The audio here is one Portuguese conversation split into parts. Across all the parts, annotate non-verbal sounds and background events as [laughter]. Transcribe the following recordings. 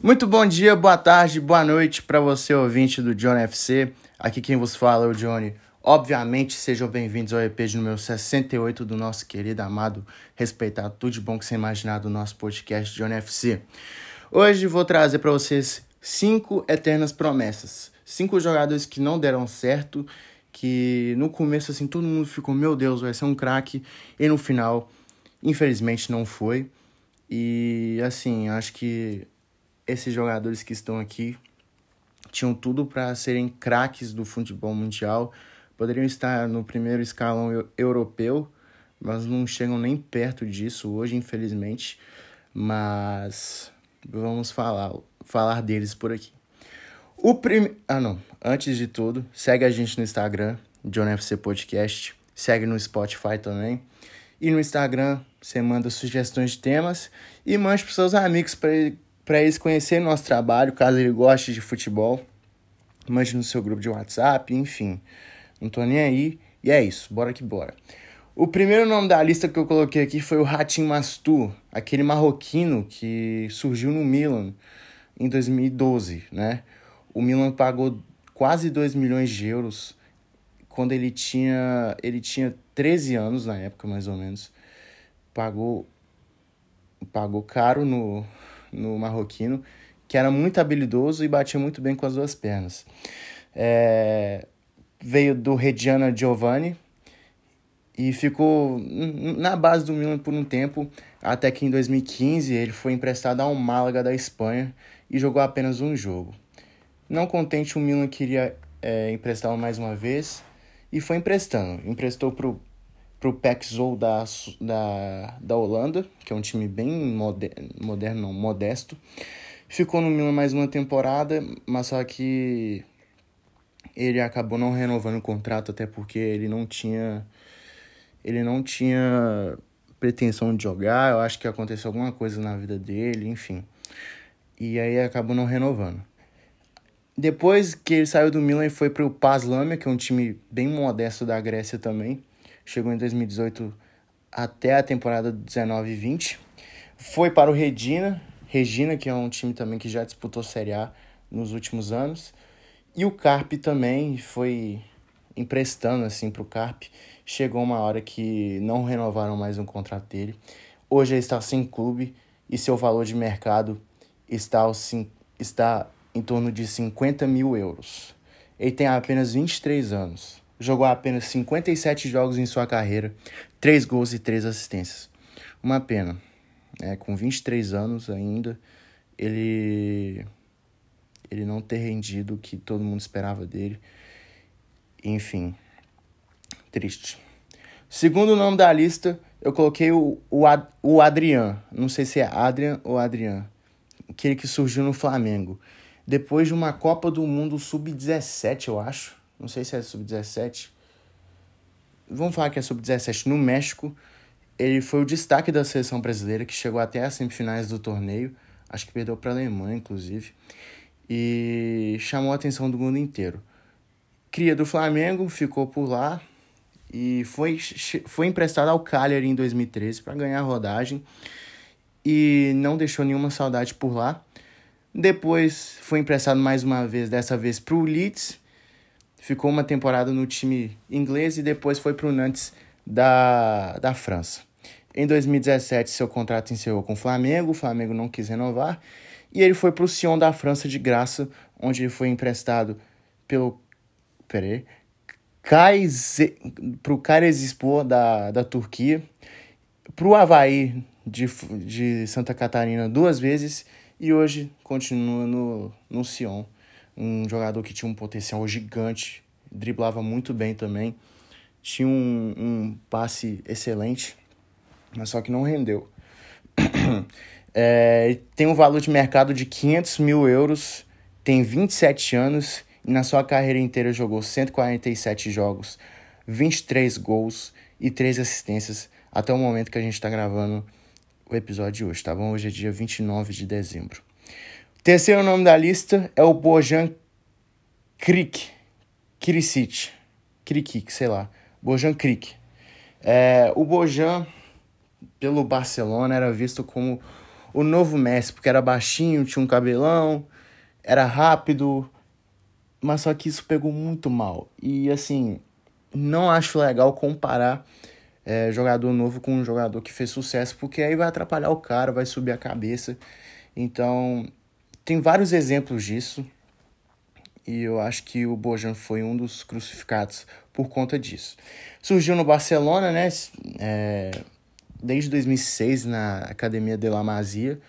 Muito bom dia, boa tarde, boa noite para você, ouvinte do Johnny FC. Aqui quem vos fala é o Johnny. Obviamente, sejam bem-vindos ao EP de número 68 do nosso querido, amado, respeitado, tudo de bom que você imaginar do nosso podcast Johnny FC. Hoje vou trazer para vocês cinco eternas promessas. Cinco jogadores que não deram certo, que no começo, assim, todo mundo ficou, meu Deus, vai ser um craque, e no final, infelizmente, não foi. E, assim, acho que esses jogadores que estão aqui tinham tudo para serem craques do futebol mundial, poderiam estar no primeiro escalão europeu, mas não chegam nem perto disso hoje, infelizmente. Mas vamos falar, falar deles por aqui. O prim... Ah, não. Antes de tudo, segue a gente no Instagram, JohnFC Podcast. Segue no Spotify também. E no Instagram, você manda sugestões de temas e mande para seus amigos para eles conhecerem nosso trabalho, caso ele goste de futebol. Mande no seu grupo de WhatsApp, enfim. Não tô nem aí. E é isso, bora que bora. O primeiro nome da lista que eu coloquei aqui foi o Ratim Mastu, aquele marroquino que surgiu no Milan em 2012, né? O Milan pagou quase 2 milhões de euros quando ele tinha ele tinha 13 anos na época, mais ou menos. Pagou pagou caro no no marroquino, que era muito habilidoso e batia muito bem com as duas pernas. É, veio do Reggiana Giovanni e ficou na base do Milan por um tempo, até que em 2015 ele foi emprestado ao Málaga da Espanha e jogou apenas um jogo. Não contente, o Milan queria é, emprestá-lo mais uma vez e foi emprestando. Emprestou para o pro Pexol da, da, da Holanda, que é um time bem moderno, moderno não, modesto. Ficou no Milan mais uma temporada, mas só que ele acabou não renovando o contrato, até porque ele não tinha ele não tinha pretensão de jogar, eu acho que aconteceu alguma coisa na vida dele, enfim. E aí acabou não renovando. Depois que ele saiu do Milan e foi para o Paslamia, que é um time bem modesto da Grécia também chegou em 2018 até a temporada 19 e 20. Foi para o Regina, Regina, que é um time também que já disputou Série A nos últimos anos. E o Carpe também foi emprestando assim para o Carpe. Chegou uma hora que não renovaram mais um contrato dele. Hoje ele está sem clube e seu valor de mercado está, está em torno de 50 mil euros. Ele tem apenas 23 anos jogou apenas 57 jogos em sua carreira, 3 gols e 3 assistências. Uma pena. É, com 23 anos ainda, ele ele não ter rendido o que todo mundo esperava dele. Enfim, triste. Segundo nome da lista, eu coloquei o, o, Ad, o Adrian. Não sei se é Adrian ou Adrian. Aquele que surgiu no Flamengo. Depois de uma Copa do Mundo Sub-17, eu acho não sei se é sub-17. Vamos falar que é sub-17 no México. Ele foi o destaque da seleção brasileira, que chegou até as semifinais do torneio. Acho que perdeu para a Alemanha, inclusive. E chamou a atenção do mundo inteiro. Cria do Flamengo, ficou por lá e foi, foi emprestado ao Cagliari em 2013 para ganhar rodagem e não deixou nenhuma saudade por lá. Depois foi emprestado mais uma vez, dessa vez para o Leeds ficou uma temporada no time inglês e depois foi para o Nantes da, da França. Em 2017, seu contrato encerrou com o Flamengo, o Flamengo não quis renovar, e ele foi para o Sion da França de graça, onde ele foi emprestado pelo. Peraí. Para o Kayserispor da, da Turquia, para o Havaí de, de Santa Catarina duas vezes e hoje continua no, no Sion um jogador que tinha um potencial gigante, driblava muito bem também, tinha um, um passe excelente, mas só que não rendeu. [clears throat] é, tem um valor de mercado de 500 mil euros, tem 27 anos e na sua carreira inteira jogou 147 jogos, 23 gols e 3 assistências até o momento que a gente está gravando o episódio de hoje, tá bom? Hoje é dia 29 de dezembro. Terceiro nome da lista é o Bojan Krik. Krisic. Krikik, sei lá. Bojan Krik. É, o Bojan, pelo Barcelona, era visto como o novo Messi, porque era baixinho, tinha um cabelão, era rápido, mas só que isso pegou muito mal. E assim, não acho legal comparar é, jogador novo com um jogador que fez sucesso, porque aí vai atrapalhar o cara, vai subir a cabeça. Então, tem vários exemplos disso. E eu acho que o Bojan foi um dos crucificados por conta disso. Surgiu no Barcelona, né? É, desde 2006 na Academia de la Masia.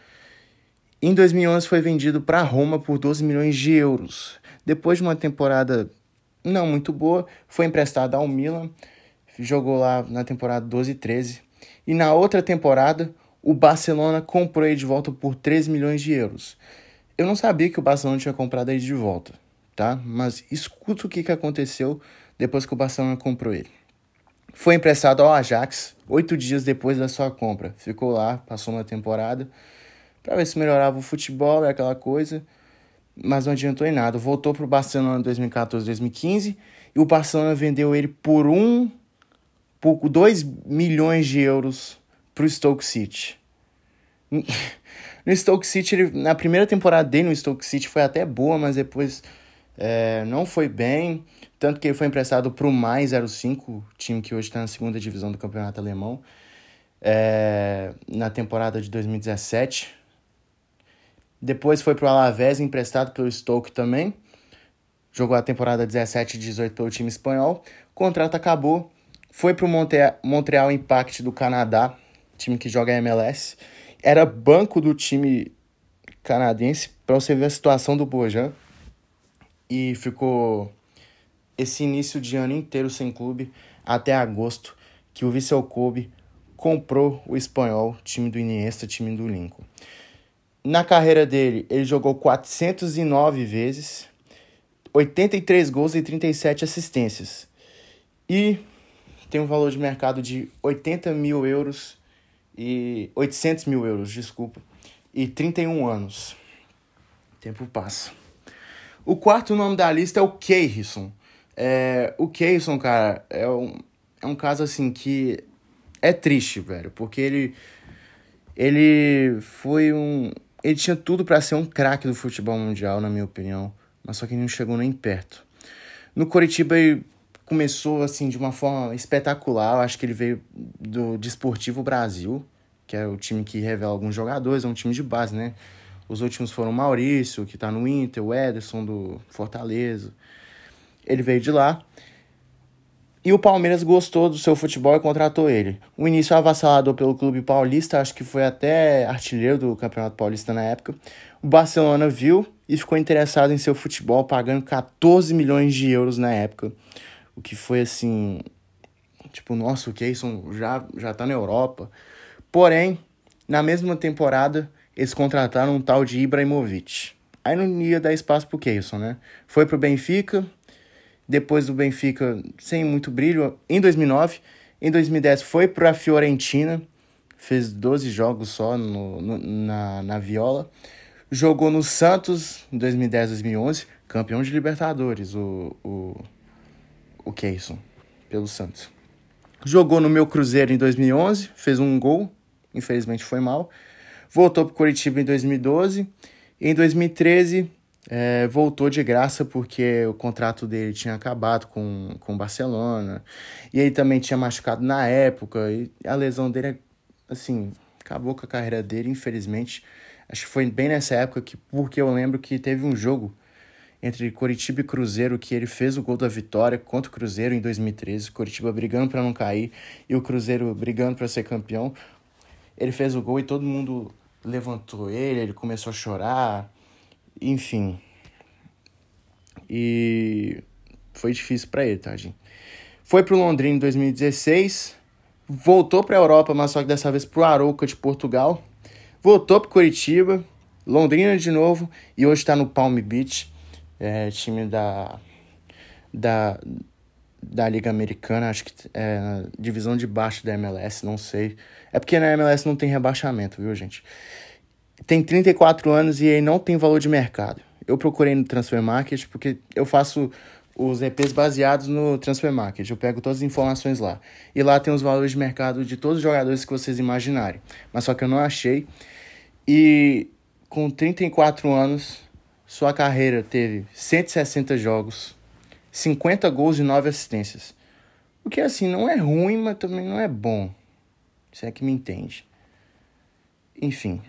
Em 2011 foi vendido para Roma por 12 milhões de euros. Depois de uma temporada não muito boa, foi emprestado ao Milan, jogou lá na temporada 12 e 13. E na outra temporada, o Barcelona comprou ele de volta por 3 milhões de euros. Eu não sabia que o Barcelona tinha comprado ele de volta, tá? Mas escuta o que, que aconteceu depois que o Barcelona comprou ele. Foi emprestado ao Ajax oito dias depois da sua compra. Ficou lá, passou uma temporada para ver se melhorava o futebol e aquela coisa mas não adiantou em nada. Voltou para o Barcelona em 2014, 2015 e o Barcelona vendeu ele por um, por 2 milhões de euros para o Stoke City. No Stoke City, ele, na primeira temporada dele no Stoke City foi até boa, mas depois é, não foi bem. Tanto que ele foi emprestado para o Mais 05, time que hoje está na segunda divisão do campeonato alemão, é, na temporada de 2017. Depois foi para o Alavés, emprestado pelo Stoke também. Jogou a temporada 17 e 18 pelo time espanhol. O contrato acabou. Foi para o Montreal Impact do Canadá, time que joga MLS. Era banco do time canadense, para você ver a situação do Bojan. E ficou esse início de ano inteiro sem clube, até agosto, que o Vissel Kobe comprou o espanhol, time do Iniesta, time do Lincoln. Na carreira dele, ele jogou 409 vezes, 83 gols e 37 assistências. E tem um valor de mercado de 80 mil euros e 800 mil euros, desculpa, e 31 anos. O tempo passa. O quarto nome da lista é o Keirson. É, o Keirson, cara, é um, é um caso assim que é triste, velho, porque ele ele foi um, ele tinha tudo para ser um craque do futebol mundial, na minha opinião, mas só que não chegou nem perto. No Coritiba ele começou assim de uma forma espetacular, eu acho que ele veio do Desportivo Brasil, que é o time que revela alguns jogadores, é um time de base, né? Os últimos foram o Maurício, que tá no Inter, o Ederson do Fortaleza. Ele veio de lá. E o Palmeiras gostou do seu futebol e contratou ele. O início avassalador pelo clube paulista, acho que foi até artilheiro do Campeonato Paulista na época. O Barcelona viu e ficou interessado em seu futebol, pagando 14 milhões de euros na época. O que foi assim. Tipo, nossa, o Keyson já, já tá na Europa. Porém, na mesma temporada, eles contrataram um tal de Ibrahimovic. Aí não ia dar espaço pro Keyson, né? Foi pro Benfica, depois do Benfica sem muito brilho em 2009. Em 2010 foi para a Fiorentina, fez 12 jogos só no, no, na, na Viola. Jogou no Santos em 2010, 2011, campeão de Libertadores, o, o, o Keyson, pelo Santos. Jogou no meu Cruzeiro em 2011, fez um gol, infelizmente foi mal. Voltou para o Curitiba em 2012. Em 2013 é, voltou de graça porque o contrato dele tinha acabado com, com o Barcelona. E ele também tinha machucado na época. E a lesão dele, assim, acabou com a carreira dele, infelizmente. Acho que foi bem nessa época que, porque eu lembro que teve um jogo entre Coritiba e Cruzeiro que ele fez o gol da vitória contra o Cruzeiro em 2013. Coritiba brigando para não cair e o Cruzeiro brigando para ser campeão. Ele fez o gol e todo mundo levantou ele, ele começou a chorar enfim. E foi difícil para ele, tadinho. Foi pro Londrina em 2016, voltou para a Europa, mas só que dessa vez pro Arouca de Portugal. Voltou pro Curitiba, Londrina de novo e hoje está no Palm Beach, é, time da da da Liga Americana, acho que é na divisão de baixo da MLS, não sei. É porque na MLS não tem rebaixamento, viu, gente? tem 34 anos e ele não tem valor de mercado. Eu procurei no Transfer Market porque eu faço os EPs baseados no Transfer Market. Eu pego todas as informações lá. E lá tem os valores de mercado de todos os jogadores que vocês imaginarem. Mas só que eu não achei. E com 34 anos, sua carreira teve 160 jogos, 50 gols e 9 assistências. O que assim não é ruim, mas também não é bom. Você é que me entende. Enfim.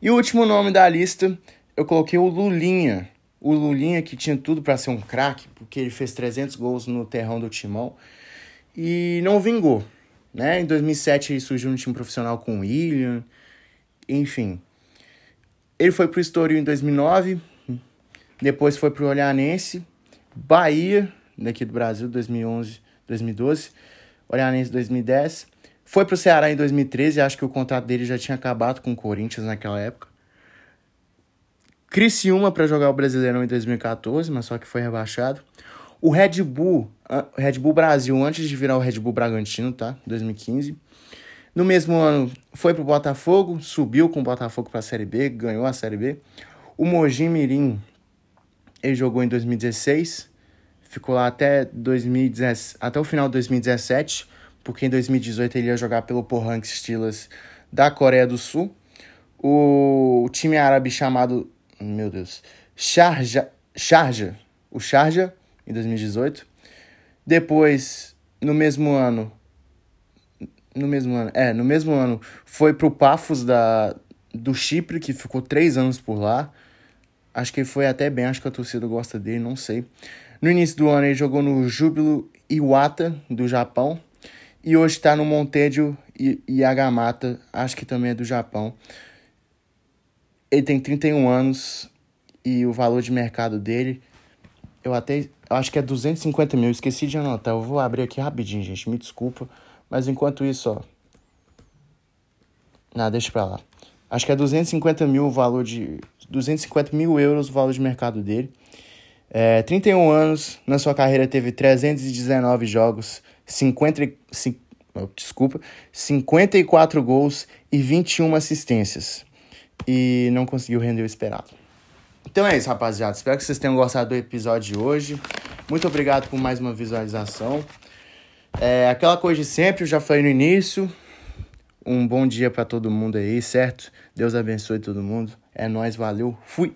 E o último nome da lista, eu coloquei o Lulinha. O Lulinha que tinha tudo para ser um craque, porque ele fez 300 gols no terrão do Timão e não vingou. Né? Em 2007 ele surgiu no time profissional com o William, enfim. Ele foi pro Estoril em 2009, depois foi pro Olhanense, Bahia, daqui do Brasil, 2011, 2012, Olhanense 2010, foi pro Ceará em 2013, acho que o contrato dele já tinha acabado com o Corinthians naquela época. Criciúma para jogar o Brasileirão em 2014, mas só que foi rebaixado. O Red Bull, Red Bull Brasil, antes de virar o Red Bull Bragantino, tá? 2015. No mesmo ano, foi pro Botafogo, subiu com o Botafogo para a Série B, ganhou a Série B. O Mojim Mirim, ele jogou em 2016, ficou lá até, 2010, até o final de 2017 porque em 2018 ele ia jogar pelo Pohang Steelers da Coreia do Sul. O, time árabe chamado, meu Deus, Sharja, Sharja, o Sharja, em 2018. Depois, no mesmo ano, no mesmo ano, é, no mesmo ano, foi pro Pafos da, do Chipre, que ficou três anos por lá. Acho que foi até bem, acho que a torcida gosta dele, não sei. No início do ano ele jogou no Júbilo Iwata, do Japão. E hoje está no Montedio Yagamata, acho que também é do Japão. Ele tem 31 anos e o valor de mercado dele, eu até acho que é 250 mil, esqueci de anotar. Eu vou abrir aqui rapidinho, gente, me desculpa. Mas enquanto isso, ó. Não, deixa pra lá. Acho que é 250 mil o valor de. 250 mil euros o valor de mercado dele. É, 31 anos, na sua carreira teve 319 jogos, 50, desculpa, 54 gols e 21 assistências. E não conseguiu render o esperado. Então é isso, rapaziada. Espero que vocês tenham gostado do episódio de hoje. Muito obrigado por mais uma visualização. É aquela coisa de sempre, eu já falei no início. Um bom dia para todo mundo aí, certo? Deus abençoe todo mundo. É nós, valeu. Fui.